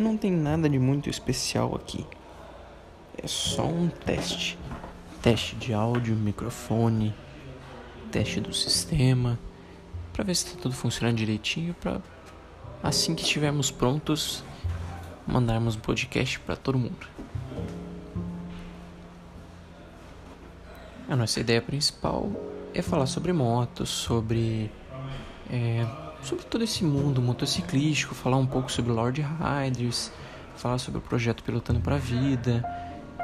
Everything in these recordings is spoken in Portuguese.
não tem nada de muito especial aqui. É só um teste. Teste de áudio, microfone, teste do sistema, para ver se está tudo funcionando direitinho, para assim que estivermos prontos, mandarmos um podcast para todo mundo. A nossa ideia principal é falar sobre motos, sobre é, sobre todo esse mundo motociclístico, falar um pouco sobre Lord Riders, falar sobre o projeto Pilotando para a Vida,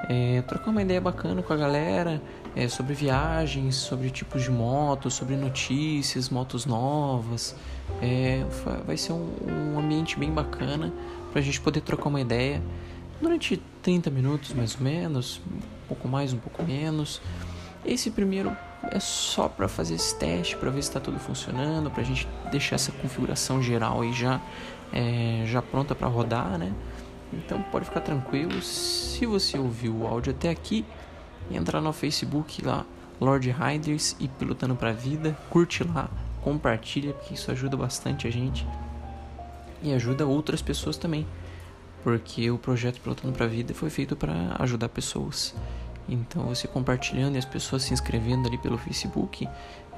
é, trocar uma ideia bacana com a galera é, sobre viagens, sobre tipos de motos, sobre notícias, motos novas. É, vai ser um, um ambiente bem bacana para a gente poder trocar uma ideia durante 30 minutos mais ou menos, um pouco mais, um pouco menos. Esse primeiro é só para fazer esse teste, para ver se está tudo funcionando, para a gente deixar essa configuração geral aí já, é, já pronta para rodar, né? Então pode ficar tranquilo. Se você ouviu o áudio até aqui, entra no Facebook lá, Lord Riders e Pilotando para a Vida, curte lá, compartilha, porque isso ajuda bastante a gente e ajuda outras pessoas também, porque o projeto Pilotando para a Vida foi feito para ajudar pessoas. Então você compartilhando e as pessoas se inscrevendo ali pelo Facebook,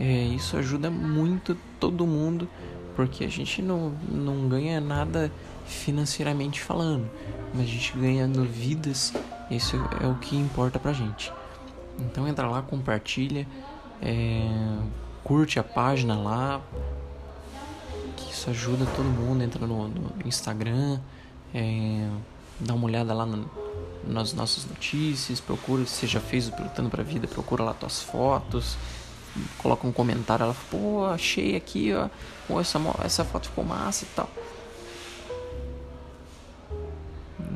é, isso ajuda muito todo mundo, porque a gente não, não ganha nada financeiramente falando, mas a gente ganhando vidas, isso é o que importa pra gente. Então entra lá, compartilha, é, curte a página lá, que isso ajuda todo mundo, entra no, no Instagram, é, dá uma olhada lá no, nas nossas notícias, procura se você já fez o Pilotando pra Vida, procura lá tuas fotos, coloca um comentário, ela fala, pô, achei aqui, ó, pô, essa, essa foto ficou massa e tal.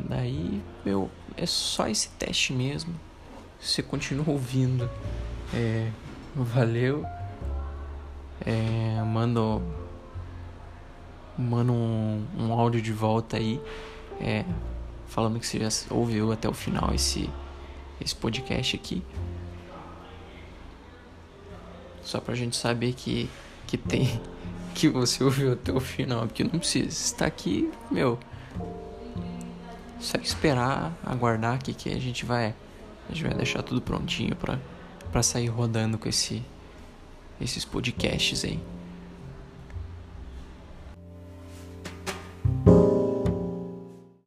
Daí, meu, é só esse teste mesmo. Você continua ouvindo. É, valeu. É, mando manda um, um áudio de volta aí. É, falando que você já ouviu até o final esse, esse podcast aqui. Só pra gente saber que, que tem. Que você ouviu até o final. Porque não precisa. estar aqui, meu. Só esperar, aguardar que, que a gente vai. A gente vai deixar tudo prontinho pra, pra sair rodando com esse, esses podcasts aí.